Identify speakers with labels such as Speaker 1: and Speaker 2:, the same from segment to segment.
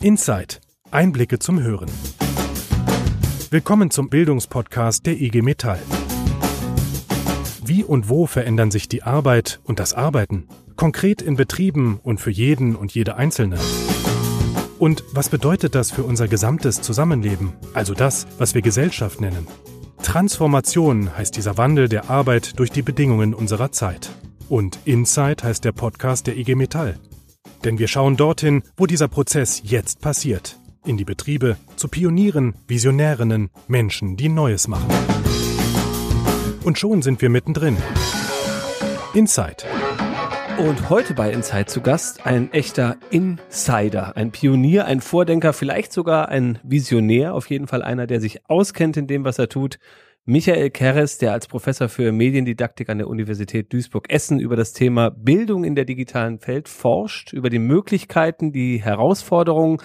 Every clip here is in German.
Speaker 1: Insight. Einblicke zum Hören. Willkommen zum Bildungspodcast der IG Metall. Wie und wo verändern sich die Arbeit und das Arbeiten? Konkret in Betrieben und für jeden und jede Einzelne. Und was bedeutet das für unser gesamtes Zusammenleben, also das, was wir Gesellschaft nennen? Transformation heißt dieser Wandel der Arbeit durch die Bedingungen unserer Zeit. Und Insight heißt der Podcast der IG Metall. Denn wir schauen dorthin, wo dieser Prozess jetzt passiert. In die Betriebe, zu Pionieren, Visionärinnen, Menschen, die Neues machen. Und schon sind wir mittendrin. Insight.
Speaker 2: Und heute bei Inside zu Gast ein echter Insider, ein Pionier, ein Vordenker, vielleicht sogar ein Visionär, auf jeden Fall einer, der sich auskennt in dem, was er tut. Michael Keres, der als Professor für Mediendidaktik an der Universität Duisburg-Essen über das Thema Bildung in der digitalen Welt forscht, über die Möglichkeiten, die Herausforderungen,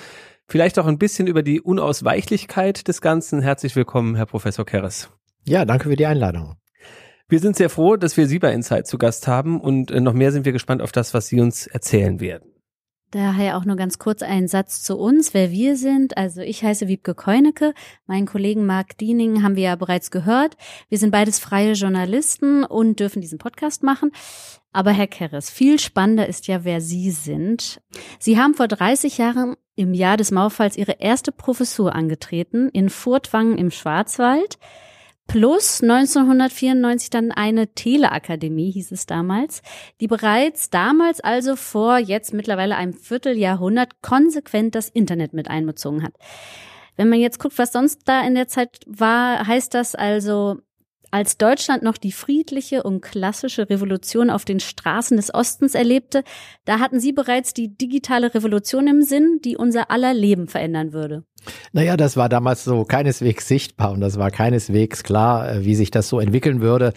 Speaker 2: vielleicht auch ein bisschen über die Unausweichlichkeit des Ganzen. Herzlich willkommen, Herr Professor Keres.
Speaker 3: Ja, danke für die Einladung.
Speaker 2: Wir sind sehr froh, dass wir Sie bei Insight zu Gast haben und äh, noch mehr sind wir gespannt auf das, was Sie uns erzählen werden.
Speaker 4: Daher auch nur ganz kurz ein Satz zu uns, wer wir sind. Also ich heiße Wiebke Keunecke, meinen Kollegen Marc Diening haben wir ja bereits gehört. Wir sind beides freie Journalisten und dürfen diesen Podcast machen. Aber Herr Keres, viel spannender ist ja, wer Sie sind. Sie haben vor 30 Jahren im Jahr des Mauerfalls Ihre erste Professur angetreten in Furtwangen im Schwarzwald plus 1994 dann eine Teleakademie, hieß es damals, die bereits damals also vor jetzt mittlerweile einem Vierteljahrhundert konsequent das Internet mit einbezogen hat. Wenn man jetzt guckt, was sonst da in der Zeit war, heißt das also, als Deutschland noch die friedliche und klassische Revolution auf den Straßen des Ostens erlebte, da hatten Sie bereits die digitale Revolution im Sinn, die unser aller Leben verändern würde.
Speaker 3: Naja, das war damals so keineswegs sichtbar und das war keineswegs klar, äh, wie sich das so entwickeln würde.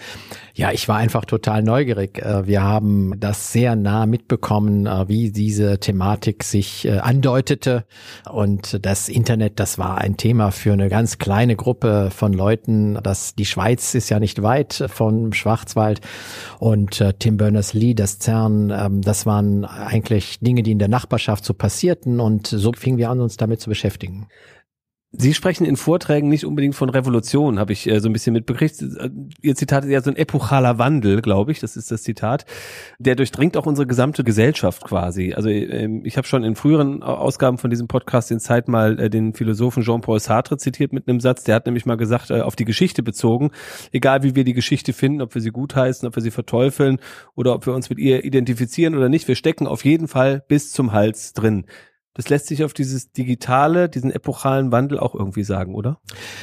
Speaker 3: Ja, ich war einfach total neugierig. Äh, wir haben das sehr nah mitbekommen, äh, wie diese Thematik sich andeutete. Und das Internet, das war ein Thema für eine ganz kleine Gruppe von Leuten. Das, die Schweiz ist ja nicht weit vom Schwarzwald. Und Tim Berners-Lee, das CERN, ähm, das waren eigentlich Dinge, die in der Nachbarschaft so passierten. Und so fingen wir an, uns damit zu beschäftigen.
Speaker 2: Sie sprechen in Vorträgen nicht unbedingt von Revolution, habe ich äh, so ein bisschen mitbekriegt. Ihr Zitat ist ja so ein epochaler Wandel, glaube ich, das ist das Zitat. Der durchdringt auch unsere gesamte Gesellschaft quasi. Also ähm, ich habe schon in früheren Ausgaben von diesem Podcast in Zeit mal äh, den Philosophen Jean-Paul Sartre zitiert mit einem Satz, der hat nämlich mal gesagt, äh, auf die Geschichte bezogen, egal wie wir die Geschichte finden, ob wir sie gutheißen, ob wir sie verteufeln oder ob wir uns mit ihr identifizieren oder nicht, wir stecken auf jeden Fall bis zum Hals drin. Das lässt sich auf dieses digitale, diesen epochalen Wandel auch irgendwie sagen, oder?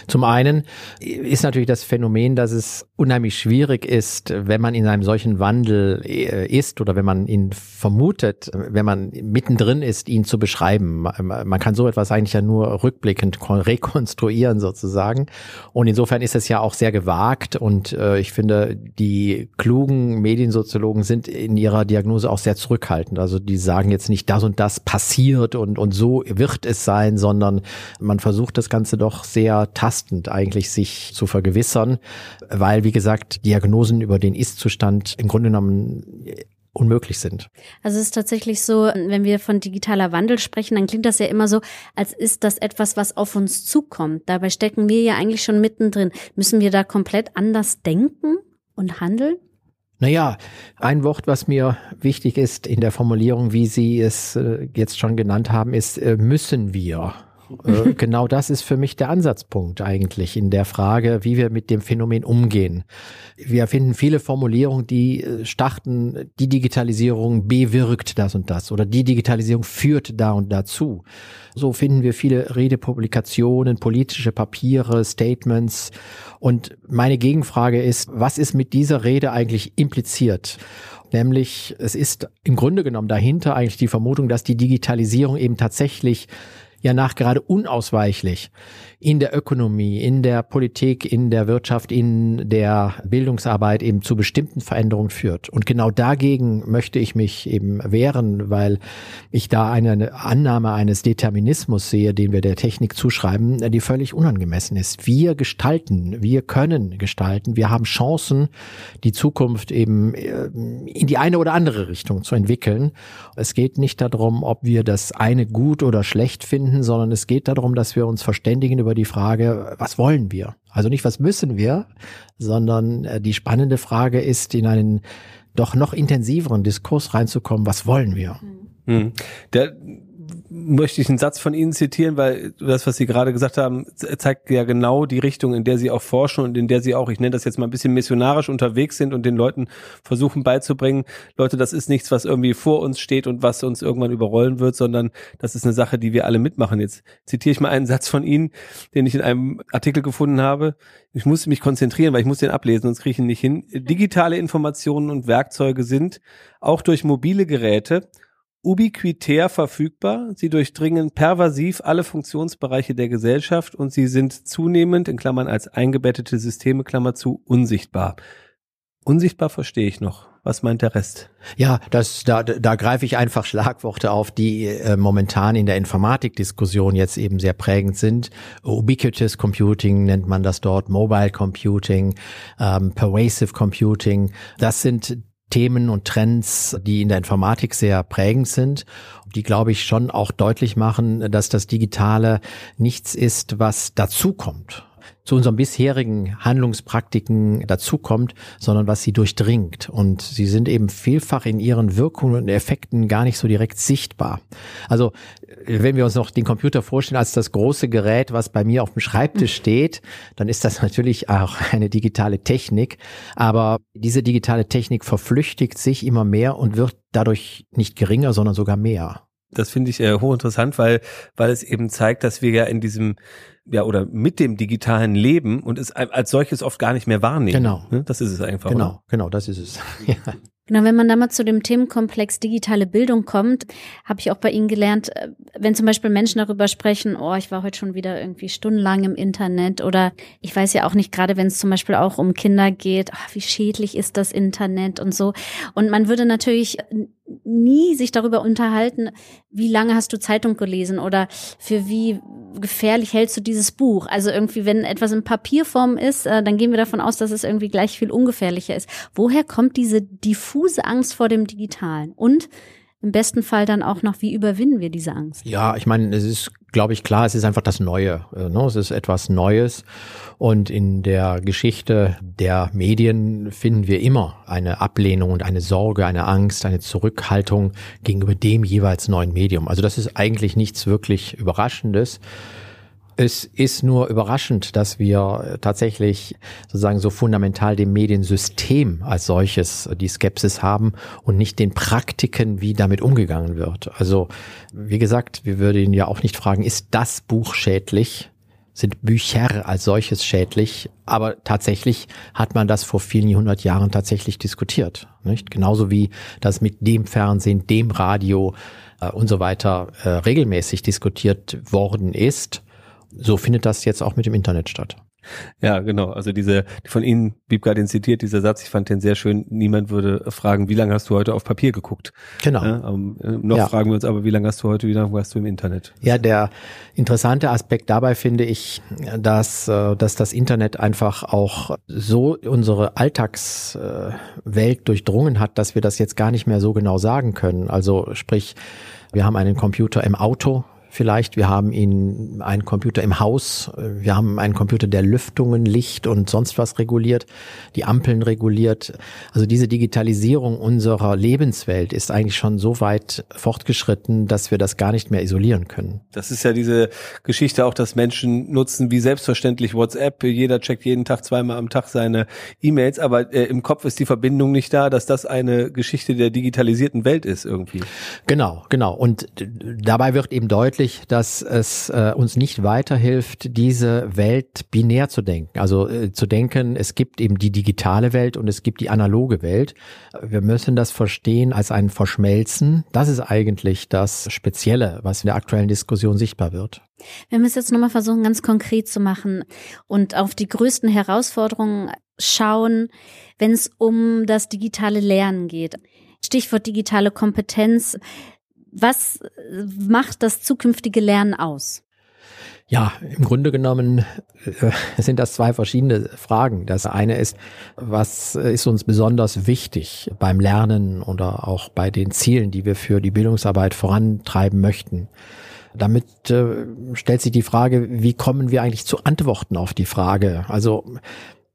Speaker 3: Zum einen ist natürlich das Phänomen, dass es unheimlich schwierig ist, wenn man in einem solchen Wandel äh, ist oder wenn man ihn vermutet, wenn man mittendrin ist, ihn zu beschreiben. Man kann so etwas eigentlich ja nur rückblickend rekonstruieren sozusagen. Und insofern ist es ja auch sehr gewagt und äh, ich finde, die klugen Mediensoziologen sind in ihrer Diagnose auch sehr zurückhaltend. Also die sagen jetzt nicht, das und das passiert und, und so wird es sein, sondern man versucht das Ganze doch sehr tastend eigentlich sich zu vergewissern, weil, wie gesagt, Diagnosen über den Ist-Zustand im Grunde genommen unmöglich sind.
Speaker 4: Also es ist tatsächlich so, wenn wir von digitaler Wandel sprechen, dann klingt das ja immer so, als ist das etwas, was auf uns zukommt. Dabei stecken wir ja eigentlich schon mittendrin. Müssen wir da komplett anders denken und handeln?
Speaker 3: Naja, ein Wort, was mir wichtig ist in der Formulierung, wie Sie es äh, jetzt schon genannt haben, ist äh, müssen wir. Äh, genau das ist für mich der Ansatzpunkt eigentlich in der Frage, wie wir mit dem Phänomen umgehen. Wir finden viele Formulierungen, die äh, starten, die Digitalisierung bewirkt das und das oder die Digitalisierung führt da und dazu. So finden wir viele Redepublikationen, politische Papiere, Statements. Und meine Gegenfrage ist, was ist mit dieser Rede eigentlich impliziert? Nämlich, es ist im Grunde genommen dahinter eigentlich die Vermutung, dass die Digitalisierung eben tatsächlich ja nachgerade unausweichlich in der Ökonomie, in der Politik, in der Wirtschaft, in der Bildungsarbeit eben zu bestimmten Veränderungen führt. Und genau dagegen möchte ich mich eben wehren, weil ich da eine Annahme eines Determinismus sehe, den wir der Technik zuschreiben, die völlig unangemessen ist. Wir gestalten, wir können gestalten, wir haben Chancen, die Zukunft eben äh, in die eine oder andere Richtung zu entwickeln. Es geht nicht darum, ob wir das eine gut oder schlecht finden, sondern es geht darum, dass wir uns verständigen über die Frage, was wollen wir? Also nicht, was müssen wir, sondern äh, die spannende Frage ist, in einen doch noch intensiveren Diskurs reinzukommen, was wollen wir?
Speaker 2: Hm. Der möchte ich einen Satz von Ihnen zitieren, weil das, was Sie gerade gesagt haben, zeigt ja genau die Richtung, in der Sie auch forschen und in der Sie auch, ich nenne das jetzt mal ein bisschen missionarisch unterwegs sind und den Leuten versuchen beizubringen, Leute, das ist nichts, was irgendwie vor uns steht und was uns irgendwann überrollen wird, sondern das ist eine Sache, die wir alle mitmachen. Jetzt zitiere ich mal einen Satz von Ihnen, den ich in einem Artikel gefunden habe. Ich muss mich konzentrieren, weil ich muss den ablesen, sonst kriege ich ihn nicht hin. Digitale Informationen und Werkzeuge sind auch durch mobile Geräte ubiquitär verfügbar. Sie durchdringen pervasiv alle Funktionsbereiche der Gesellschaft und sie sind zunehmend, in Klammern als eingebettete Systeme, Klammer zu, unsichtbar. Unsichtbar verstehe ich noch. Was meint der Rest?
Speaker 3: Ja, das, da, da greife ich einfach Schlagworte auf, die äh, momentan in der Informatikdiskussion jetzt eben sehr prägend sind. Ubiquitous Computing nennt man das dort, Mobile Computing, ähm, Pervasive Computing. Das sind Themen und Trends, die in der Informatik sehr prägend sind, die, glaube ich, schon auch deutlich machen, dass das Digitale nichts ist, was dazukommt zu unseren bisherigen Handlungspraktiken dazukommt, sondern was sie durchdringt. Und sie sind eben vielfach in ihren Wirkungen und Effekten gar nicht so direkt sichtbar. Also wenn wir uns noch den Computer vorstellen als das große Gerät, was bei mir auf dem Schreibtisch steht, dann ist das natürlich auch eine digitale Technik. Aber diese digitale Technik verflüchtigt sich immer mehr und wird dadurch nicht geringer, sondern sogar mehr.
Speaker 2: Das finde ich äh, hochinteressant, weil, weil es eben zeigt, dass wir ja in diesem ja, oder mit dem digitalen Leben und es als solches oft gar nicht mehr wahrnehmen.
Speaker 3: Genau.
Speaker 2: Ne? Das ist es einfach.
Speaker 3: Genau,
Speaker 2: oder?
Speaker 3: genau, das ist es. ja.
Speaker 4: Genau, wenn man da mal zu dem Themenkomplex digitale Bildung kommt, habe ich auch bei Ihnen gelernt, äh, wenn zum Beispiel Menschen darüber sprechen, oh, ich war heute schon wieder irgendwie stundenlang im Internet oder ich weiß ja auch nicht, gerade wenn es zum Beispiel auch um Kinder geht, oh, wie schädlich ist das Internet und so. Und man würde natürlich nie sich darüber unterhalten, wie lange hast du Zeitung gelesen oder für wie gefährlich hältst du dieses Buch? Also irgendwie, wenn etwas in Papierform ist, äh, dann gehen wir davon aus, dass es irgendwie gleich viel ungefährlicher ist. Woher kommt diese diffuse Angst vor dem Digitalen? Und im besten Fall dann auch noch, wie überwinden wir diese Angst?
Speaker 3: Ja, ich meine, es ist, glaube ich, klar, es ist einfach das Neue. Äh, ne? Es ist etwas Neues. Und in der Geschichte der Medien finden wir immer eine Ablehnung und eine Sorge, eine Angst, eine Zurückhaltung gegenüber dem jeweils neuen Medium. Also das ist eigentlich nichts wirklich Überraschendes. Es ist nur überraschend, dass wir tatsächlich sozusagen so fundamental dem Mediensystem als solches die Skepsis haben und nicht den Praktiken, wie damit umgegangen wird. Also, wie gesagt, wir würden ja auch nicht fragen, ist das Buch schädlich? Sind Bücher als solches schädlich? Aber tatsächlich hat man das vor vielen hundert Jahren tatsächlich diskutiert. Nicht? Genauso wie das mit dem Fernsehen, dem Radio äh, und so weiter äh, regelmäßig diskutiert worden ist so findet das jetzt auch mit dem Internet statt.
Speaker 2: Ja, genau. Also diese, von Ihnen, Biebgar den zitiert, dieser Satz, ich fand den sehr schön. Niemand würde fragen, wie lange hast du heute auf Papier geguckt?
Speaker 3: Genau.
Speaker 2: Ja, um, äh, noch ja. fragen wir uns aber, wie lange hast du heute, wie lange warst du im Internet?
Speaker 3: Ja, der interessante Aspekt dabei finde ich, dass, äh, dass das Internet einfach auch so unsere Alltagswelt durchdrungen hat, dass wir das jetzt gar nicht mehr so genau sagen können. Also sprich, wir haben einen Computer im Auto, vielleicht. Wir haben ihn einen Computer im Haus. Wir haben einen Computer, der Lüftungen, Licht und sonst was reguliert, die Ampeln reguliert. Also diese Digitalisierung unserer Lebenswelt ist eigentlich schon so weit fortgeschritten, dass wir das gar nicht mehr isolieren können.
Speaker 2: Das ist ja diese Geschichte auch, dass Menschen nutzen wie selbstverständlich WhatsApp. Jeder checkt jeden Tag zweimal am Tag seine E-Mails, aber äh, im Kopf ist die Verbindung nicht da, dass das eine Geschichte der digitalisierten Welt ist irgendwie.
Speaker 3: Genau, genau. Und dabei wird eben deutlich, deutlich, dass es äh, uns nicht weiterhilft, diese Welt binär zu denken. Also äh, zu denken, es gibt eben die digitale Welt und es gibt die analoge Welt. Wir müssen das verstehen als ein Verschmelzen. Das ist eigentlich das Spezielle, was in der aktuellen Diskussion sichtbar wird.
Speaker 4: Wir müssen jetzt nochmal versuchen, ganz konkret zu machen und auf die größten Herausforderungen schauen, wenn es um das digitale Lernen geht. Stichwort digitale Kompetenz. Was macht das zukünftige Lernen aus?
Speaker 3: Ja, im Grunde genommen äh, sind das zwei verschiedene Fragen. Das eine ist, was ist uns besonders wichtig beim Lernen oder auch bei den Zielen, die wir für die Bildungsarbeit vorantreiben möchten? Damit äh, stellt sich die Frage, wie kommen wir eigentlich zu Antworten auf die Frage? Also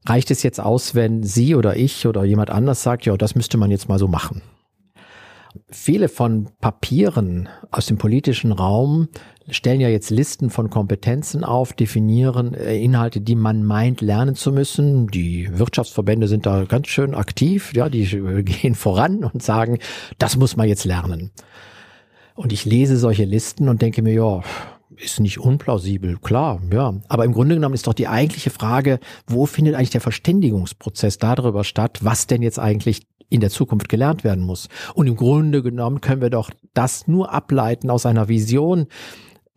Speaker 3: reicht es jetzt aus, wenn Sie oder ich oder jemand anders sagt, ja, das müsste man jetzt mal so machen? Viele von Papieren aus dem politischen Raum stellen ja jetzt Listen von Kompetenzen auf, definieren äh, Inhalte, die man meint lernen zu müssen. Die Wirtschaftsverbände sind da ganz schön aktiv, ja, die gehen voran und sagen, das muss man jetzt lernen. Und ich lese solche Listen und denke mir, ja, ist nicht unplausibel, klar, ja. Aber im Grunde genommen ist doch die eigentliche Frage, wo findet eigentlich der Verständigungsprozess darüber statt, was denn jetzt eigentlich in der Zukunft gelernt werden muss. Und im Grunde genommen können wir doch das nur ableiten aus einer Vision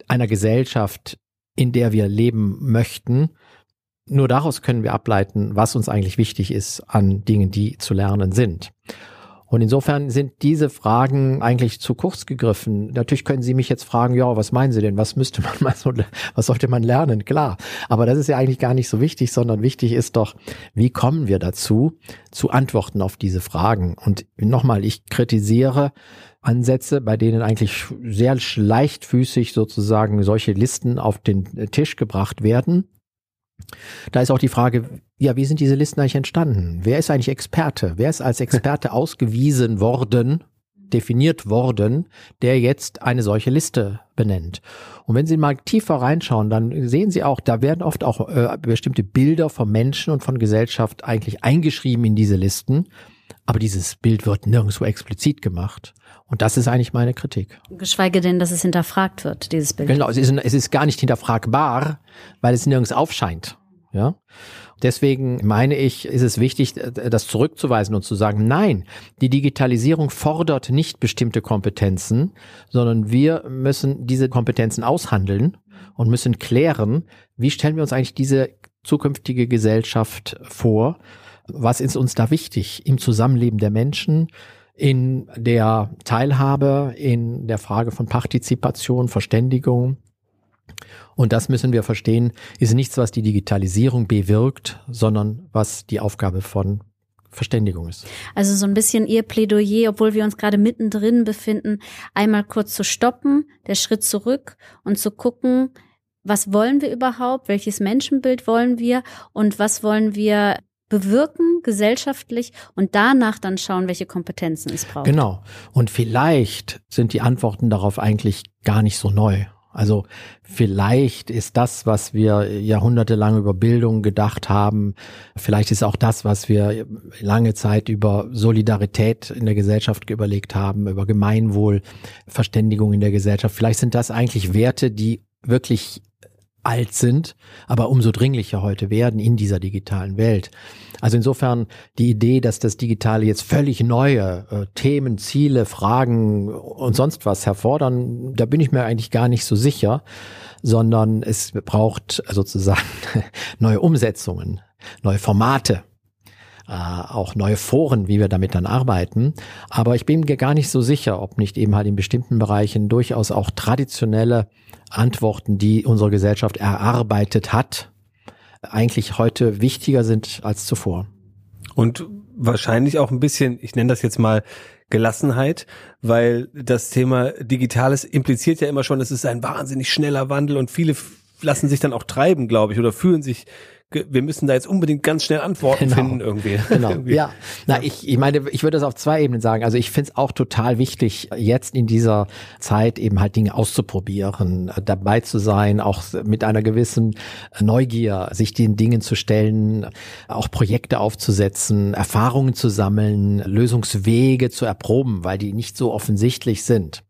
Speaker 3: einer Gesellschaft, in der wir leben möchten. Nur daraus können wir ableiten, was uns eigentlich wichtig ist an Dingen, die zu lernen sind. Und insofern sind diese Fragen eigentlich zu kurz gegriffen. Natürlich können Sie mich jetzt fragen, ja, was meinen Sie denn? Was müsste man mal so, was sollte man lernen? Klar. Aber das ist ja eigentlich gar nicht so wichtig, sondern wichtig ist doch, wie kommen wir dazu, zu Antworten auf diese Fragen? Und nochmal, ich kritisiere Ansätze, bei denen eigentlich sehr leichtfüßig sozusagen solche Listen auf den Tisch gebracht werden da ist auch die Frage, ja, wie sind diese Listen eigentlich entstanden? Wer ist eigentlich Experte? Wer ist als Experte ausgewiesen worden, definiert worden, der jetzt eine solche Liste benennt? Und wenn Sie mal tiefer reinschauen, dann sehen Sie auch, da werden oft auch äh, bestimmte Bilder von Menschen und von Gesellschaft eigentlich eingeschrieben in diese Listen. Aber dieses Bild wird nirgendwo explizit gemacht. Und das ist eigentlich meine Kritik.
Speaker 4: Geschweige denn, dass es hinterfragt wird, dieses Bild.
Speaker 3: Genau, es ist, es ist gar nicht hinterfragbar, weil es nirgends aufscheint. Ja. Deswegen meine ich, ist es wichtig, das zurückzuweisen und zu sagen, nein, die Digitalisierung fordert nicht bestimmte Kompetenzen, sondern wir müssen diese Kompetenzen aushandeln und müssen klären, wie stellen wir uns eigentlich diese zukünftige Gesellschaft vor? Was ist uns da wichtig im Zusammenleben der Menschen? In der Teilhabe, in der Frage von Partizipation, Verständigung. Und das müssen wir verstehen, ist nichts, was die Digitalisierung bewirkt, sondern was die Aufgabe von Verständigung ist.
Speaker 4: Also so ein bisschen Ihr Plädoyer, obwohl wir uns gerade mittendrin befinden, einmal kurz zu stoppen, der Schritt zurück und zu gucken, was wollen wir überhaupt, welches Menschenbild wollen wir und was wollen wir bewirken gesellschaftlich und danach dann schauen, welche Kompetenzen es braucht.
Speaker 3: Genau. Und vielleicht sind die Antworten darauf eigentlich gar nicht so neu. Also vielleicht ist das, was wir jahrhundertelang über Bildung gedacht haben, vielleicht ist auch das, was wir lange Zeit über Solidarität in der Gesellschaft überlegt haben, über Gemeinwohl, Verständigung in der Gesellschaft, vielleicht sind das eigentlich Werte, die wirklich alt sind, aber umso dringlicher heute werden in dieser digitalen Welt. Also insofern die Idee, dass das Digitale jetzt völlig neue äh, Themen, Ziele, Fragen und sonst was herfordern, da bin ich mir eigentlich gar nicht so sicher, sondern es braucht sozusagen neue Umsetzungen, neue Formate, äh, auch neue Foren, wie wir damit dann arbeiten. Aber ich bin mir gar nicht so sicher, ob nicht eben halt in bestimmten Bereichen durchaus auch traditionelle Antworten, die unsere Gesellschaft erarbeitet hat, eigentlich heute wichtiger sind als zuvor.
Speaker 2: Und wahrscheinlich auch ein bisschen, ich nenne das jetzt mal Gelassenheit, weil das Thema Digitales impliziert ja immer schon, es ist ein wahnsinnig schneller Wandel und viele lassen sich dann auch treiben, glaube ich, oder fühlen sich wir müssen da jetzt unbedingt ganz schnell Antworten genau. finden irgendwie.
Speaker 3: Genau. irgendwie. Ja. Na, ich, ich meine, ich würde das auf zwei Ebenen sagen. Also ich finde es auch total wichtig, jetzt in dieser Zeit eben halt Dinge auszuprobieren, dabei zu sein, auch mit einer gewissen Neugier, sich den Dingen zu stellen, auch Projekte aufzusetzen, Erfahrungen zu sammeln, Lösungswege zu erproben, weil die nicht so offensichtlich sind.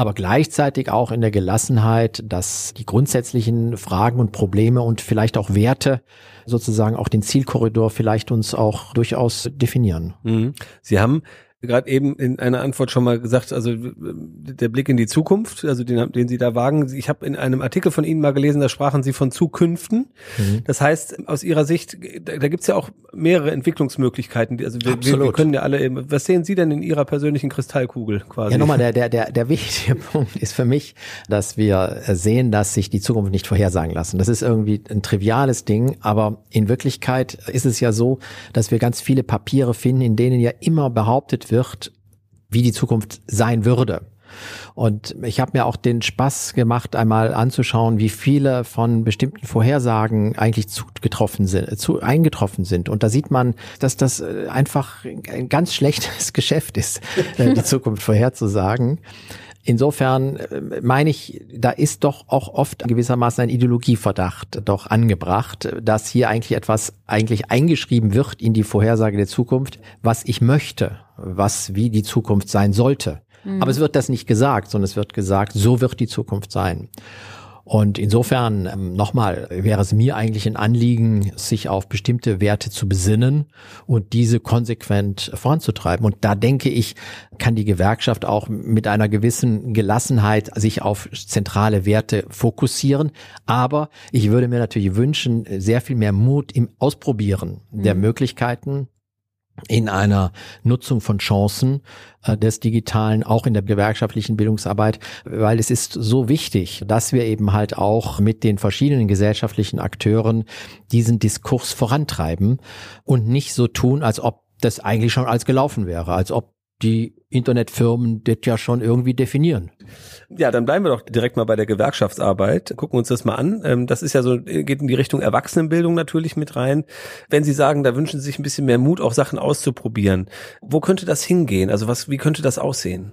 Speaker 3: Aber gleichzeitig auch in der Gelassenheit, dass die grundsätzlichen Fragen und Probleme und vielleicht auch Werte sozusagen auch den Zielkorridor vielleicht uns auch durchaus definieren.
Speaker 2: Mhm. Sie haben gerade eben in einer Antwort schon mal gesagt, also der Blick in die Zukunft, also den, den Sie da wagen. Ich habe in einem Artikel von Ihnen mal gelesen, da sprachen Sie von Zukünften. Mhm. Das heißt, aus Ihrer Sicht, da, da gibt es ja auch mehrere Entwicklungsmöglichkeiten. Also wir, wir, wir, können ja alle, eben, was sehen Sie denn in Ihrer persönlichen Kristallkugel quasi?
Speaker 3: Ja, nochmal, der, der, der, der wichtige Punkt ist für mich, dass wir sehen, dass sich die Zukunft nicht vorhersagen lassen. Das ist irgendwie ein triviales Ding, aber in Wirklichkeit ist es ja so, dass wir ganz viele Papiere finden, in denen ja immer behauptet wird, wie die Zukunft sein würde. Und ich habe mir auch den Spaß gemacht, einmal anzuschauen, wie viele von bestimmten Vorhersagen eigentlich zugetroffen sind, zu, eingetroffen sind. Und da sieht man, dass das äh, einfach ein ganz schlechtes Geschäft ist, äh, die Zukunft vorherzusagen. Insofern äh, meine ich, da ist doch auch oft gewissermaßen ein Ideologieverdacht doch angebracht, dass hier eigentlich etwas eigentlich eingeschrieben wird in die Vorhersage der Zukunft, was ich möchte, was wie die Zukunft sein sollte. Mhm. Aber es wird das nicht gesagt, sondern es wird gesagt, so wird die Zukunft sein. Und insofern ähm, nochmal wäre es mir eigentlich ein Anliegen, sich auf bestimmte Werte zu besinnen und diese konsequent voranzutreiben. Und da denke ich, kann die Gewerkschaft auch mit einer gewissen Gelassenheit sich auf zentrale Werte fokussieren. Aber ich würde mir natürlich wünschen, sehr viel mehr Mut im Ausprobieren der mhm. Möglichkeiten in einer Nutzung von Chancen äh, des Digitalen, auch in der gewerkschaftlichen Bildungsarbeit, weil es ist so wichtig, dass wir eben halt auch mit den verschiedenen gesellschaftlichen Akteuren diesen Diskurs vorantreiben und nicht so tun, als ob das eigentlich schon als gelaufen wäre, als ob die Internetfirmen das ja schon irgendwie definieren.
Speaker 2: Ja, dann bleiben wir doch direkt mal bei der Gewerkschaftsarbeit. Gucken uns das mal an. Ähm, das ist ja so, geht in die Richtung Erwachsenenbildung natürlich mit rein. Wenn Sie sagen, da wünschen Sie sich ein bisschen mehr Mut, auch Sachen auszuprobieren. Wo könnte das hingehen? Also was, wie könnte das aussehen?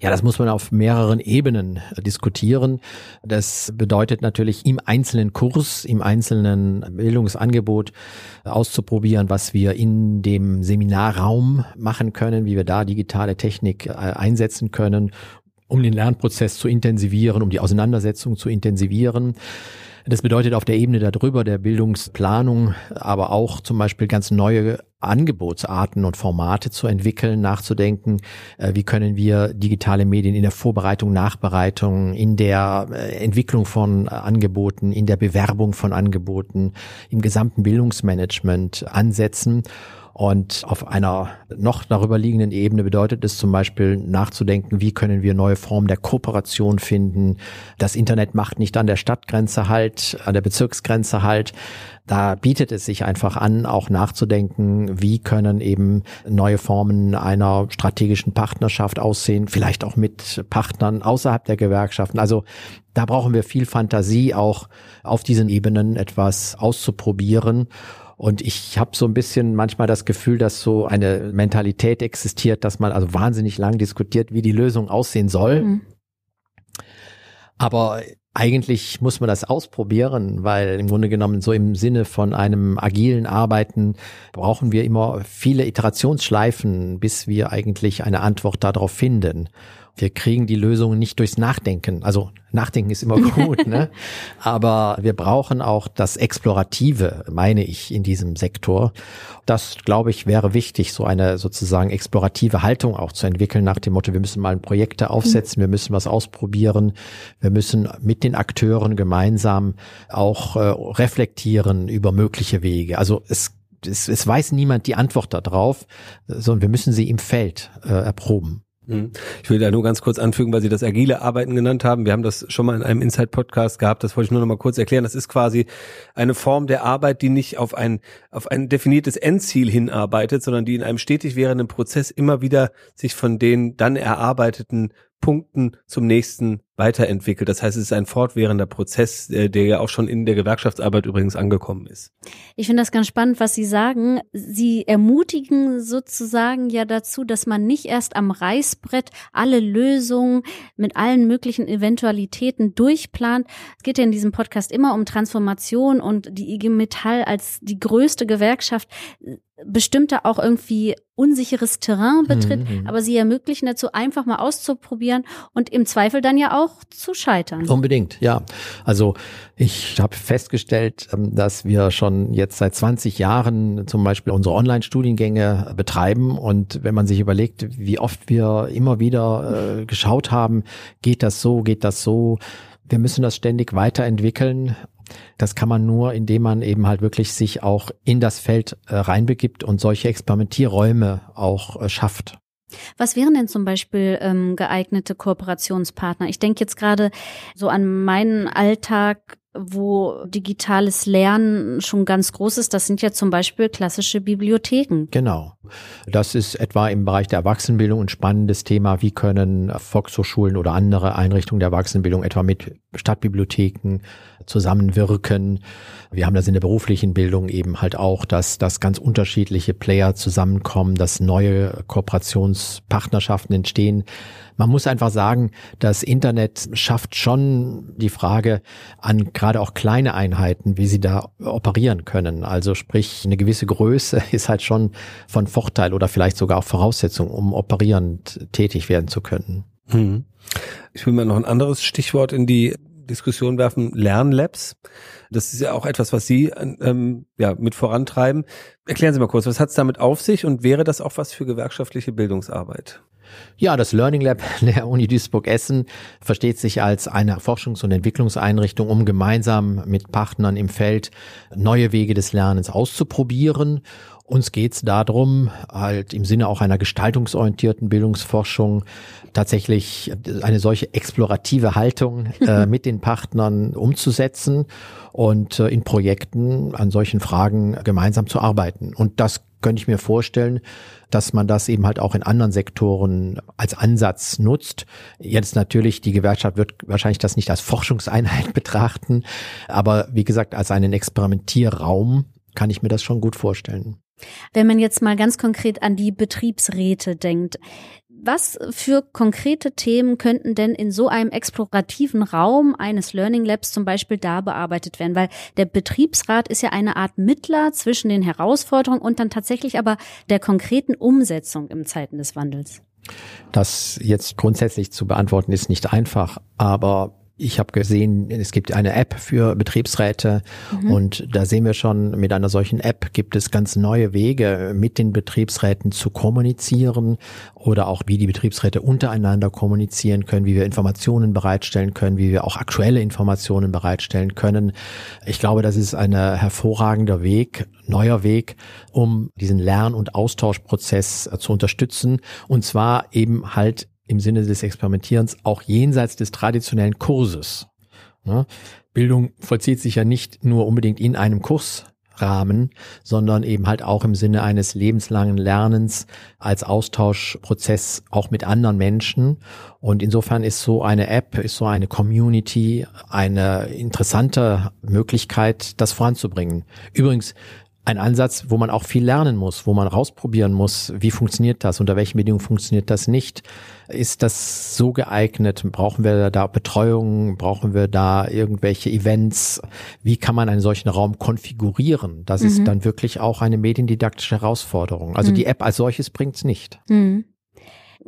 Speaker 3: Ja, das muss man auf mehreren Ebenen diskutieren. Das bedeutet natürlich im einzelnen Kurs, im einzelnen Bildungsangebot auszuprobieren, was wir in dem Seminarraum machen können, wie wir da digitale Technik äh, einsetzen können, um den Lernprozess zu intensivieren, um die Auseinandersetzung zu intensivieren. Das bedeutet auf der Ebene darüber, der Bildungsplanung, aber auch zum Beispiel ganz neue Angebotsarten und Formate zu entwickeln, nachzudenken, äh, wie können wir digitale Medien in der Vorbereitung, Nachbereitung, in der äh, Entwicklung von Angeboten, in der Bewerbung von Angeboten, im gesamten Bildungsmanagement ansetzen und auf einer noch darüber liegenden Ebene bedeutet es zum Beispiel nachzudenken, wie können wir neue Formen der Kooperation finden. Das Internet macht nicht an der Stadtgrenze halt, an der Bezirksgrenze halt. Da bietet es sich einfach an, auch nachzudenken, wie können eben neue Formen einer strategischen Partnerschaft aussehen, vielleicht auch mit Partnern außerhalb der Gewerkschaften. Also da brauchen wir viel Fantasie, auch auf diesen Ebenen etwas auszuprobieren. Und ich habe so ein bisschen manchmal das Gefühl, dass so eine Mentalität existiert, dass man also wahnsinnig lang diskutiert, wie die Lösung aussehen soll. Mhm. Aber eigentlich muss man das ausprobieren, weil im Grunde genommen so im Sinne von einem agilen Arbeiten brauchen wir immer viele Iterationsschleifen, bis wir eigentlich eine Antwort darauf finden wir kriegen die Lösungen nicht durchs Nachdenken. Also Nachdenken ist immer gut, ne? Aber wir brauchen auch das Explorative, meine ich, in diesem Sektor. Das, glaube ich, wäre wichtig, so eine sozusagen explorative Haltung auch zu entwickeln, nach dem Motto, wir müssen mal Projekte aufsetzen, wir müssen was ausprobieren, wir müssen mit den Akteuren gemeinsam auch äh, reflektieren über mögliche Wege. Also es es, es weiß niemand die Antwort darauf, sondern wir müssen sie im Feld äh, erproben.
Speaker 2: Mhm. Ich will da nur ganz kurz anfügen, weil Sie das agile Arbeiten genannt haben. Wir haben das schon mal in einem Inside-Podcast gehabt. Das wollte ich nur noch mal kurz erklären. Das ist quasi eine Form der Arbeit, die nicht auf ein, auf ein definiertes Endziel hinarbeitet, sondern die in einem stetig währenden Prozess immer wieder sich von den dann erarbeiteten Punkten zum nächsten weiterentwickelt. Das heißt, es ist ein fortwährender Prozess, der, der ja auch schon in der Gewerkschaftsarbeit übrigens angekommen ist.
Speaker 4: Ich finde das ganz spannend, was Sie sagen. Sie ermutigen sozusagen ja dazu, dass man nicht erst am Reißbrett alle Lösungen mit allen möglichen Eventualitäten durchplant. Es geht ja in diesem Podcast immer um Transformation und die IG Metall als die größte Gewerkschaft bestimmte auch irgendwie unsicheres Terrain betritt, mhm. aber sie ermöglichen dazu einfach mal auszuprobieren und im Zweifel dann ja auch zu scheitern.
Speaker 3: Unbedingt, ja. Also ich habe festgestellt, ähm, dass wir schon jetzt seit 20 Jahren zum Beispiel unsere Online-Studiengänge betreiben und wenn man sich überlegt, wie oft wir immer wieder äh, geschaut haben, geht das so, geht das so, wir müssen das ständig weiterentwickeln das kann man nur, indem man eben halt wirklich sich auch in das Feld äh, reinbegibt und solche Experimentierräume auch äh, schafft.
Speaker 4: Was wären denn zum Beispiel ähm, geeignete Kooperationspartner? Ich denke jetzt gerade so an meinen Alltag wo digitales Lernen schon ganz groß ist, das sind ja zum Beispiel klassische Bibliotheken.
Speaker 3: Genau. Das ist etwa im Bereich der Erwachsenenbildung ein spannendes Thema. Wie können Volkshochschulen oder andere Einrichtungen der Erwachsenenbildung etwa mit Stadtbibliotheken zusammenwirken? Wir haben das in der beruflichen Bildung eben halt auch, dass, dass ganz unterschiedliche Player zusammenkommen, dass neue Kooperationspartnerschaften entstehen. Man muss einfach sagen, das Internet schafft schon die Frage an gerade auch kleine Einheiten, wie sie da operieren können. Also sprich, eine gewisse Größe ist halt schon von Vorteil oder vielleicht sogar auch Voraussetzung, um operierend tätig werden zu können. Hm.
Speaker 2: Ich will mal noch ein anderes Stichwort in die Diskussion werfen, Lernlabs. Das ist ja auch etwas, was Sie ähm, ja, mit vorantreiben. Erklären Sie mal kurz, was hat es damit auf sich und wäre das auch was für gewerkschaftliche Bildungsarbeit?
Speaker 3: Ja, das Learning Lab der Uni Duisburg-Essen versteht sich als eine Forschungs- und Entwicklungseinrichtung, um gemeinsam mit Partnern im Feld neue Wege des Lernens auszuprobieren. Uns geht es darum, halt im Sinne auch einer gestaltungsorientierten Bildungsforschung tatsächlich eine solche explorative Haltung äh, mit den Partnern umzusetzen und äh, in Projekten an solchen Fragen gemeinsam zu arbeiten. Und das könnte ich mir vorstellen, dass man das eben halt auch in anderen Sektoren als Ansatz nutzt. Jetzt natürlich, die Gewerkschaft wird wahrscheinlich das nicht als Forschungseinheit betrachten, aber wie gesagt, als einen Experimentierraum kann ich mir das schon gut vorstellen.
Speaker 4: Wenn man jetzt mal ganz konkret an die Betriebsräte denkt, was für konkrete Themen könnten denn in so einem explorativen Raum eines Learning Labs zum Beispiel da bearbeitet werden? Weil der Betriebsrat ist ja eine Art Mittler zwischen den Herausforderungen und dann tatsächlich aber der konkreten Umsetzung im Zeiten des Wandels.
Speaker 3: Das jetzt grundsätzlich zu beantworten ist nicht einfach, aber ich habe gesehen, es gibt eine App für Betriebsräte mhm. und da sehen wir schon, mit einer solchen App gibt es ganz neue Wege, mit den Betriebsräten zu kommunizieren oder auch wie die Betriebsräte untereinander kommunizieren können, wie wir Informationen bereitstellen können, wie wir auch aktuelle Informationen bereitstellen können. Ich glaube, das ist ein hervorragender Weg, neuer Weg, um diesen Lern- und Austauschprozess zu unterstützen und zwar eben halt im Sinne des Experimentierens auch jenseits des traditionellen Kurses. Ne? Bildung vollzieht sich ja nicht nur unbedingt in einem Kursrahmen, sondern eben halt auch im Sinne eines lebenslangen Lernens als Austauschprozess auch mit anderen Menschen. Und insofern ist so eine App, ist so eine Community eine interessante Möglichkeit, das voranzubringen. Übrigens, ein Ansatz, wo man auch viel lernen muss, wo man rausprobieren muss, wie funktioniert das, unter welchen Bedingungen funktioniert das nicht. Ist das so geeignet? Brauchen wir da Betreuung? Brauchen wir da irgendwelche Events? Wie kann man einen solchen Raum konfigurieren? Das mhm. ist dann wirklich auch eine mediendidaktische Herausforderung. Also mhm. die App als solches bringt's nicht.
Speaker 4: Mhm.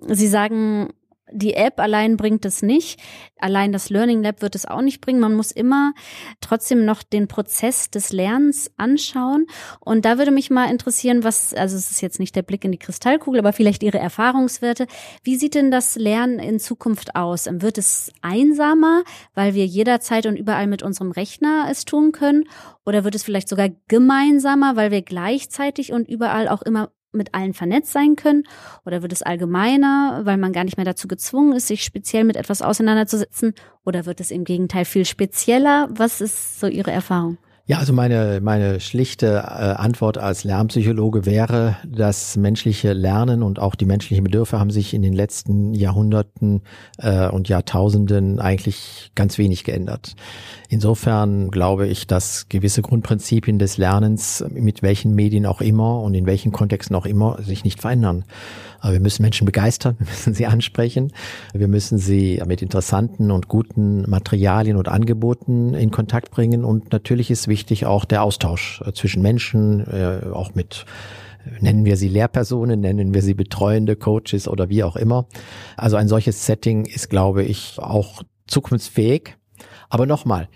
Speaker 4: Sie sagen, die App allein bringt es nicht. Allein das Learning Lab wird es auch nicht bringen. Man muss immer trotzdem noch den Prozess des Lernens anschauen. Und da würde mich mal interessieren, was, also es ist jetzt nicht der Blick in die Kristallkugel, aber vielleicht Ihre Erfahrungswerte. Wie sieht denn das Lernen in Zukunft aus? Wird es einsamer, weil wir jederzeit und überall mit unserem Rechner es tun können? Oder wird es vielleicht sogar gemeinsamer, weil wir gleichzeitig und überall auch immer mit allen vernetzt sein können? Oder wird es allgemeiner, weil man gar nicht mehr dazu gezwungen ist, sich speziell mit etwas auseinanderzusetzen? Oder wird es im Gegenteil viel spezieller? Was ist so Ihre Erfahrung?
Speaker 3: Ja, also meine, meine schlichte äh, Antwort als Lernpsychologe wäre, das menschliche Lernen und auch die menschlichen Bedürfe haben sich in den letzten Jahrhunderten äh, und Jahrtausenden eigentlich ganz wenig geändert. Insofern glaube ich, dass gewisse Grundprinzipien des Lernens mit welchen Medien auch immer und in welchen Kontexten auch immer sich nicht verändern. Aber wir müssen Menschen begeistern, wir müssen sie ansprechen, wir müssen sie mit interessanten und guten Materialien und Angeboten in Kontakt bringen und natürlich ist wichtig auch der Austausch äh, zwischen Menschen, äh, auch mit nennen wir sie Lehrpersonen, nennen wir sie betreuende Coaches oder wie auch immer. Also ein solches Setting ist, glaube ich, auch zukunftsfähig. Aber nochmal,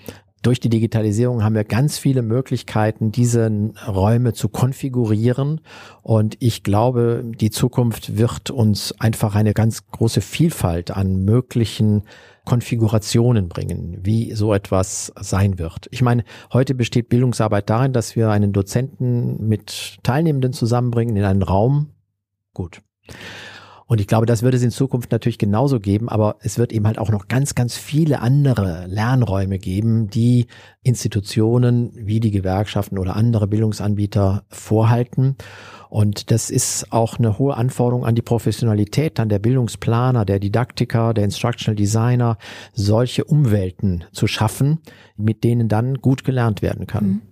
Speaker 3: durch die Digitalisierung haben wir ganz viele Möglichkeiten, diese Räume zu konfigurieren. Und ich glaube, die Zukunft wird uns einfach eine ganz große Vielfalt an möglichen Konfigurationen bringen, wie so etwas sein wird. Ich meine, heute besteht Bildungsarbeit darin, dass wir einen Dozenten mit Teilnehmenden zusammenbringen in einen Raum. Gut. Und ich glaube, das würde es in Zukunft natürlich genauso geben, aber es wird eben halt auch noch ganz, ganz viele andere Lernräume geben, die Institutionen wie die Gewerkschaften oder andere Bildungsanbieter vorhalten. Und das ist auch eine hohe Anforderung an die Professionalität, an der Bildungsplaner, der Didaktiker, der Instructional Designer, solche Umwelten zu schaffen, mit denen dann gut gelernt werden kann. Mhm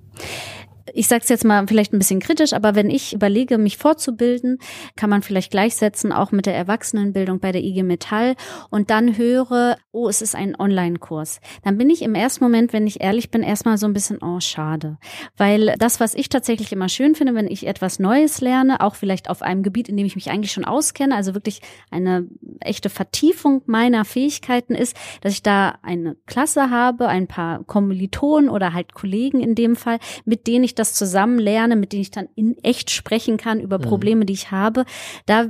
Speaker 4: ich sage es jetzt mal vielleicht ein bisschen kritisch, aber wenn ich überlege, mich fortzubilden, kann man vielleicht gleichsetzen auch mit der Erwachsenenbildung bei der IG Metall und dann höre, oh, es ist ein Online-Kurs. Dann bin ich im ersten Moment, wenn ich ehrlich bin, erstmal so ein bisschen, oh, schade. Weil das, was ich tatsächlich immer schön finde, wenn ich etwas Neues lerne, auch vielleicht auf einem Gebiet, in dem ich mich eigentlich schon auskenne, also wirklich eine echte Vertiefung meiner Fähigkeiten ist, dass ich da eine Klasse habe, ein paar Kommilitonen oder halt Kollegen in dem Fall, mit denen ich das zusammen lerne, mit denen ich dann in echt sprechen kann über mhm. Probleme, die ich habe, da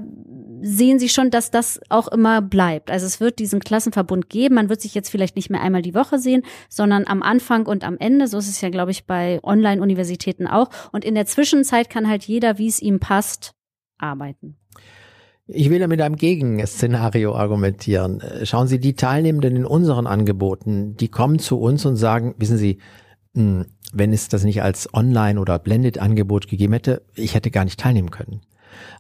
Speaker 4: sehen Sie schon, dass das auch immer bleibt. Also es wird diesen Klassenverbund geben. Man wird sich jetzt vielleicht nicht mehr einmal die Woche sehen, sondern am Anfang und am Ende. So ist es ja, glaube ich, bei Online-Universitäten auch. Und in der Zwischenzeit kann halt jeder, wie es ihm passt, arbeiten.
Speaker 3: Ich will ja mit einem Gegenszenario argumentieren. Schauen Sie, die Teilnehmenden in unseren Angeboten, die kommen zu uns und sagen, wissen Sie, wenn es das nicht als Online- oder Blended-Angebot gegeben hätte, ich hätte gar nicht teilnehmen können.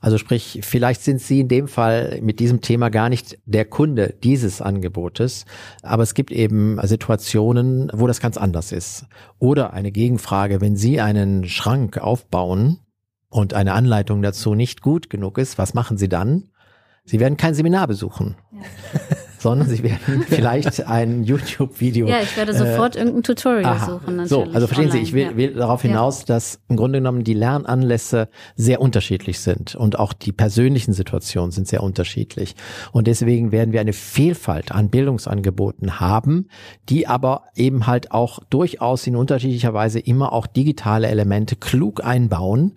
Speaker 3: Also sprich, vielleicht sind Sie in dem Fall mit diesem Thema gar nicht der Kunde dieses Angebotes, aber es gibt eben Situationen, wo das ganz anders ist. Oder eine Gegenfrage, wenn Sie einen Schrank aufbauen und eine Anleitung dazu nicht gut genug ist, was machen Sie dann? Sie werden kein Seminar besuchen. Ja. sondern sie werden vielleicht ein YouTube-Video.
Speaker 4: Ja, ich werde sofort äh, irgendein Tutorial aha. suchen. Natürlich,
Speaker 3: so, also verstehen online. Sie, ich will, will darauf hinaus, ja. dass im Grunde genommen die Lernanlässe sehr unterschiedlich sind und auch die persönlichen Situationen sind sehr unterschiedlich. Und deswegen werden wir eine Vielfalt an Bildungsangeboten haben, die aber eben halt auch durchaus in unterschiedlicher Weise immer auch digitale Elemente klug einbauen.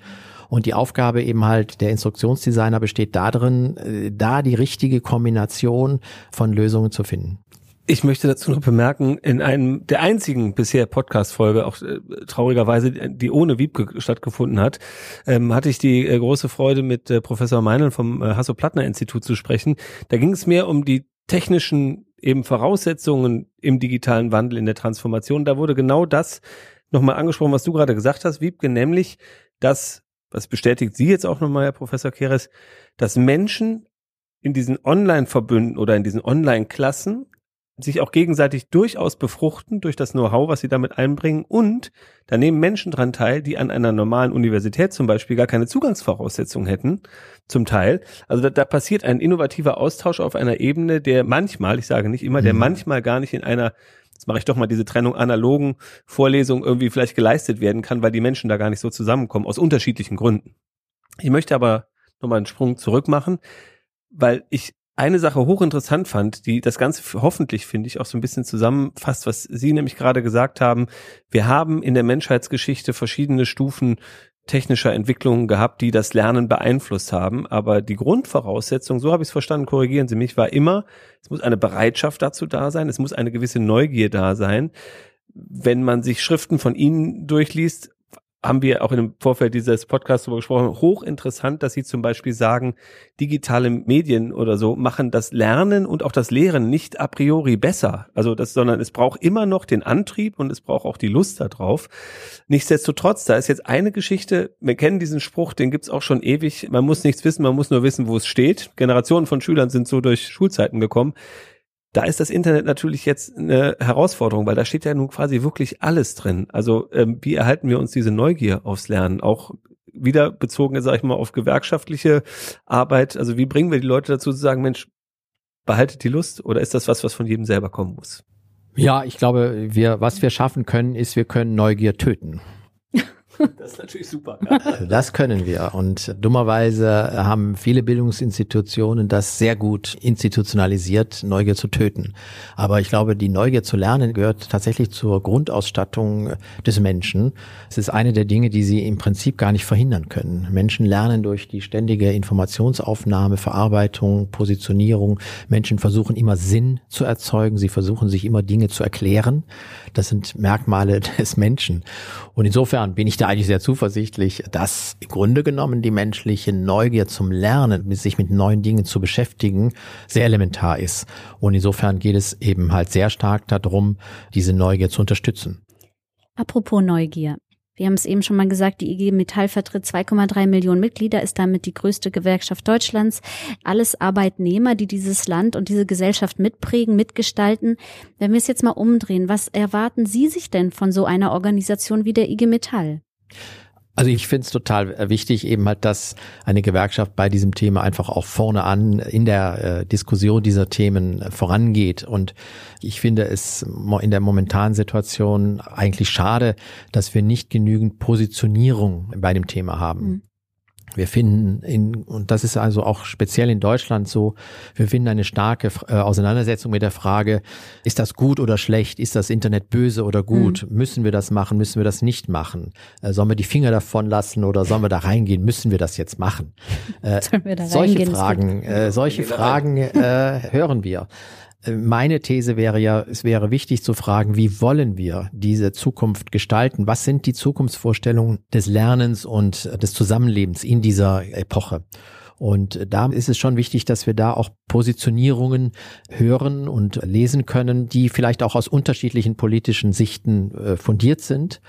Speaker 3: Und die Aufgabe eben halt der Instruktionsdesigner besteht darin, äh, da die richtige Kombination von Lösungen zu finden.
Speaker 2: Ich möchte dazu noch bemerken, in einem der einzigen bisher Podcast-Folge, auch äh, traurigerweise, die ohne Wiebke stattgefunden hat, ähm, hatte ich die äh, große Freude, mit äh, Professor Meinl vom äh, Hasso-Plattner-Institut zu sprechen. Da ging es mehr um die technischen eben Voraussetzungen im digitalen Wandel, in der Transformation. Da wurde genau das nochmal angesprochen, was du gerade gesagt hast, Wiebke, nämlich, dass was bestätigt Sie jetzt auch nochmal, Herr Professor Keres, dass Menschen in diesen Online-Verbünden oder in diesen Online-Klassen sich auch gegenseitig durchaus befruchten durch das Know-how, was sie damit einbringen. Und da nehmen Menschen dran teil, die an einer normalen Universität zum Beispiel gar keine Zugangsvoraussetzungen hätten, zum Teil. Also da, da passiert ein innovativer Austausch auf einer Ebene, der manchmal, ich sage nicht immer, der mhm. manchmal gar nicht in einer jetzt mache ich doch mal diese Trennung analogen Vorlesung irgendwie vielleicht geleistet werden kann, weil die Menschen da gar nicht so zusammenkommen, aus unterschiedlichen Gründen. Ich möchte aber nochmal einen Sprung zurück machen, weil ich eine Sache hochinteressant fand, die das Ganze hoffentlich, finde ich, auch so ein bisschen zusammenfasst, was Sie nämlich gerade gesagt haben. Wir haben in der Menschheitsgeschichte verschiedene Stufen technischer Entwicklungen gehabt, die das Lernen beeinflusst haben. Aber die Grundvoraussetzung, so habe ich es verstanden, korrigieren Sie mich, war immer, es muss eine Bereitschaft dazu da sein, es muss eine gewisse Neugier da sein. Wenn man sich Schriften von Ihnen durchliest, haben wir auch im Vorfeld dieses Podcasts darüber gesprochen, hochinteressant, dass Sie zum Beispiel sagen, digitale Medien oder so machen das Lernen und auch das Lehren nicht a priori besser. Also das, sondern es braucht immer noch den Antrieb und es braucht auch die Lust darauf. Nichtsdestotrotz, da ist jetzt eine Geschichte, wir kennen diesen Spruch, den gibt's auch schon ewig, man muss nichts wissen, man muss nur wissen, wo es steht. Generationen von Schülern sind so durch Schulzeiten gekommen. Da ist das Internet natürlich jetzt eine Herausforderung, weil da steht ja nun quasi wirklich alles drin. Also ähm, wie erhalten wir uns diese Neugier aufs Lernen? Auch wieder bezogen, sage ich mal, auf gewerkschaftliche Arbeit. Also wie bringen wir die Leute dazu zu sagen, Mensch, behaltet die Lust oder ist das was, was von jedem selber kommen muss?
Speaker 3: Ja, ich glaube, wir, was wir schaffen können, ist, wir können Neugier töten.
Speaker 2: Das ist natürlich super.
Speaker 3: Das können wir. Und dummerweise haben viele Bildungsinstitutionen das sehr gut institutionalisiert, Neugier zu töten. Aber ich glaube, die Neugier zu lernen gehört tatsächlich zur Grundausstattung des Menschen. Es ist eine der Dinge, die sie im Prinzip gar nicht verhindern können. Menschen lernen durch die ständige Informationsaufnahme, Verarbeitung, Positionierung. Menschen versuchen immer Sinn zu erzeugen. Sie versuchen sich immer Dinge zu erklären. Das sind Merkmale des Menschen. Und insofern bin ich da eigentlich sehr zuversichtlich, dass im Grunde genommen die menschliche Neugier zum Lernen, sich mit neuen Dingen zu beschäftigen, sehr elementar ist. Und insofern geht es eben halt sehr stark darum, diese Neugier zu unterstützen.
Speaker 4: Apropos Neugier. Wir haben es eben schon mal gesagt, die IG Metall vertritt 2,3 Millionen Mitglieder, ist damit die größte Gewerkschaft Deutschlands. Alles Arbeitnehmer, die dieses Land und diese Gesellschaft mitprägen, mitgestalten. Wenn wir es jetzt mal umdrehen, was erwarten Sie sich denn von so einer Organisation wie der IG Metall?
Speaker 3: Also ich finde es total wichtig, eben halt, dass eine Gewerkschaft bei diesem Thema einfach auch vorne an in der äh, Diskussion dieser Themen vorangeht. Und ich finde es in der momentanen Situation eigentlich schade, dass wir nicht genügend Positionierung bei dem Thema haben. Mhm. Wir finden in, und das ist also auch speziell in Deutschland so, wir finden eine starke äh, Auseinandersetzung mit der Frage, ist das gut oder schlecht? Ist das Internet böse oder gut? Mhm. Müssen wir das machen? Müssen wir das nicht machen? Äh, sollen wir die Finger davon lassen oder sollen wir da reingehen? Müssen wir das jetzt machen? Äh, sollen wir da solche reingehen? Fragen, äh, solche Fragen äh, hören wir. Meine These wäre ja, es wäre wichtig zu fragen, wie wollen wir diese Zukunft gestalten? Was sind die Zukunftsvorstellungen des Lernens und des Zusammenlebens in dieser Epoche? Und da ist es schon wichtig, dass wir da auch Positionierungen hören und lesen können, die vielleicht auch aus unterschiedlichen politischen Sichten äh, fundiert sind,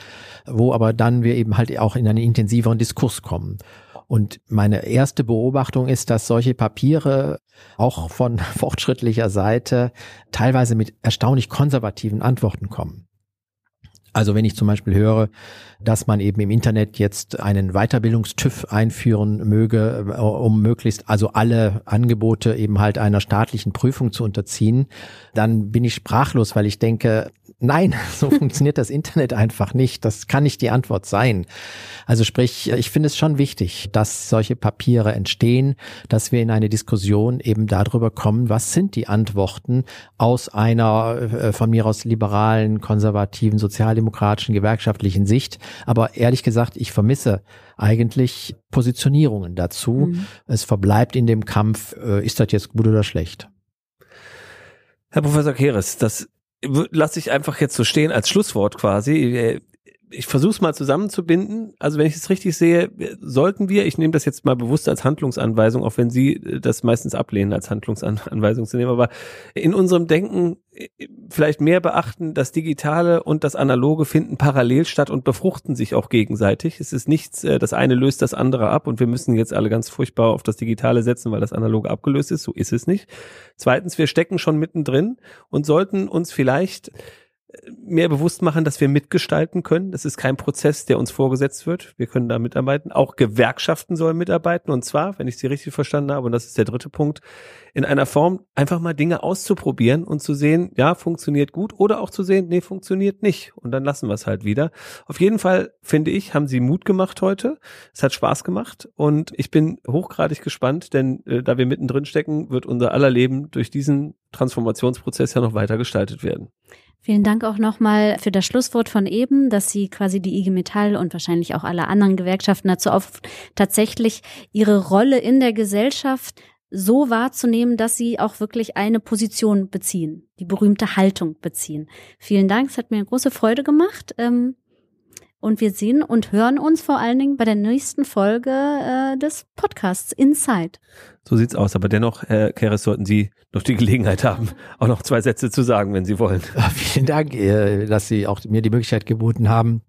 Speaker 3: wo aber dann wir eben halt auch in einen intensiveren Diskurs kommen. Und meine erste Beobachtung ist, dass solche Papiere auch von fortschrittlicher Seite teilweise mit erstaunlich konservativen Antworten kommen. Also wenn ich zum Beispiel höre, dass man eben im Internet jetzt einen Weiterbildungstüv einführen möge, um möglichst also alle Angebote eben halt einer staatlichen Prüfung zu unterziehen, dann bin ich sprachlos, weil ich denke, nein, so funktioniert das Internet einfach nicht. Das kann nicht die Antwort sein. Also sprich, ich finde es schon wichtig, dass solche Papiere entstehen, dass wir in eine Diskussion eben darüber kommen, was sind die Antworten aus einer äh, von mir aus liberalen, konservativen, sozialdemokratischen, gewerkschaftlichen Sicht. Aber ehrlich gesagt, ich vermisse eigentlich Positionierungen dazu. Mhm. Es verbleibt in dem Kampf, äh, ist das jetzt gut oder schlecht?
Speaker 2: Herr Professor Keres, das lasse ich einfach jetzt so stehen als Schlusswort quasi ich versuche es mal zusammenzubinden. Also wenn ich es richtig sehe, sollten wir, ich nehme das jetzt mal bewusst als Handlungsanweisung, auch wenn Sie das meistens ablehnen, als Handlungsanweisung zu nehmen, aber in unserem Denken äh, vielleicht mehr beachten, das Digitale und das Analoge finden parallel statt und befruchten sich auch gegenseitig. Es ist nichts, äh, das eine löst das andere ab und wir müssen jetzt alle ganz furchtbar auf das Digitale setzen, weil das Analoge abgelöst ist. So ist es nicht. Zweitens, wir stecken schon mittendrin und sollten uns vielleicht mehr bewusst machen, dass wir mitgestalten können. Das ist kein Prozess, der uns vorgesetzt wird. Wir können da mitarbeiten. Auch Gewerkschaften sollen mitarbeiten. Und zwar, wenn ich sie richtig verstanden habe, und das ist der dritte Punkt, in einer Form einfach mal Dinge auszuprobieren und zu sehen, ja, funktioniert gut oder auch zu sehen, nee, funktioniert nicht. Und dann lassen wir es halt wieder. Auf jeden Fall, finde ich, haben sie Mut gemacht heute. Es hat Spaß gemacht und ich bin hochgradig gespannt, denn äh, da wir mittendrin stecken, wird unser aller Leben durch diesen Transformationsprozess ja noch weiter gestaltet werden.
Speaker 4: Vielen Dank auch nochmal für das Schlusswort von eben, dass Sie quasi die IG Metall und wahrscheinlich auch alle anderen Gewerkschaften dazu auf, tatsächlich ihre Rolle in der Gesellschaft so wahrzunehmen, dass sie auch wirklich eine Position beziehen, die berühmte Haltung beziehen. Vielen Dank, es hat mir große Freude gemacht. Ähm, Und wir sehen und hören uns vor allen Dingen bei der nächsten Folge äh, des Podcasts Inside.
Speaker 2: So sieht's aus. Aber dennoch, Herr Keres, sollten Sie noch die Gelegenheit haben, auch noch zwei Sätze zu sagen, wenn Sie wollen.
Speaker 3: Vielen Dank, äh, dass Sie auch mir die Möglichkeit geboten haben,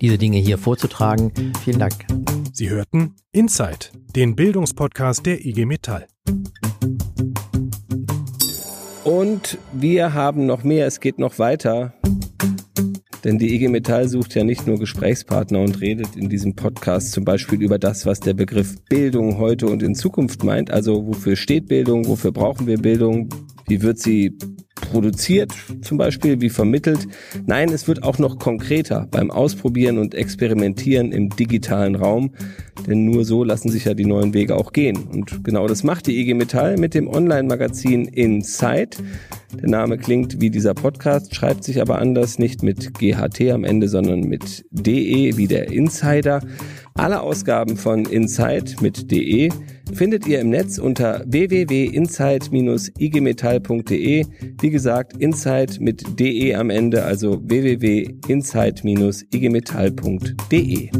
Speaker 3: diese Dinge hier vorzutragen. Vielen Dank.
Speaker 1: Sie hörten Inside, den Bildungspodcast der IG Metall.
Speaker 2: Und wir haben noch mehr, es geht noch weiter. Denn die IG Metall sucht ja nicht nur Gesprächspartner und redet in diesem Podcast zum Beispiel über das, was der Begriff Bildung heute und in Zukunft meint. Also wofür steht Bildung, wofür brauchen wir Bildung, wie wird sie produziert zum Beispiel, wie vermittelt. Nein, es wird auch noch konkreter beim Ausprobieren und Experimentieren im digitalen Raum, denn nur so lassen sich ja die neuen Wege auch gehen. Und genau das macht die IG Metall mit dem Online-Magazin Insight. Der Name klingt wie dieser Podcast, schreibt sich aber anders, nicht mit GHT am Ende, sondern mit DE wie der Insider. Alle Ausgaben von Insight mit DE findet ihr im Netz unter www.insight-igmetall.de. Wie gesagt, Insight mit DE am Ende, also www.insight-igmetall.de.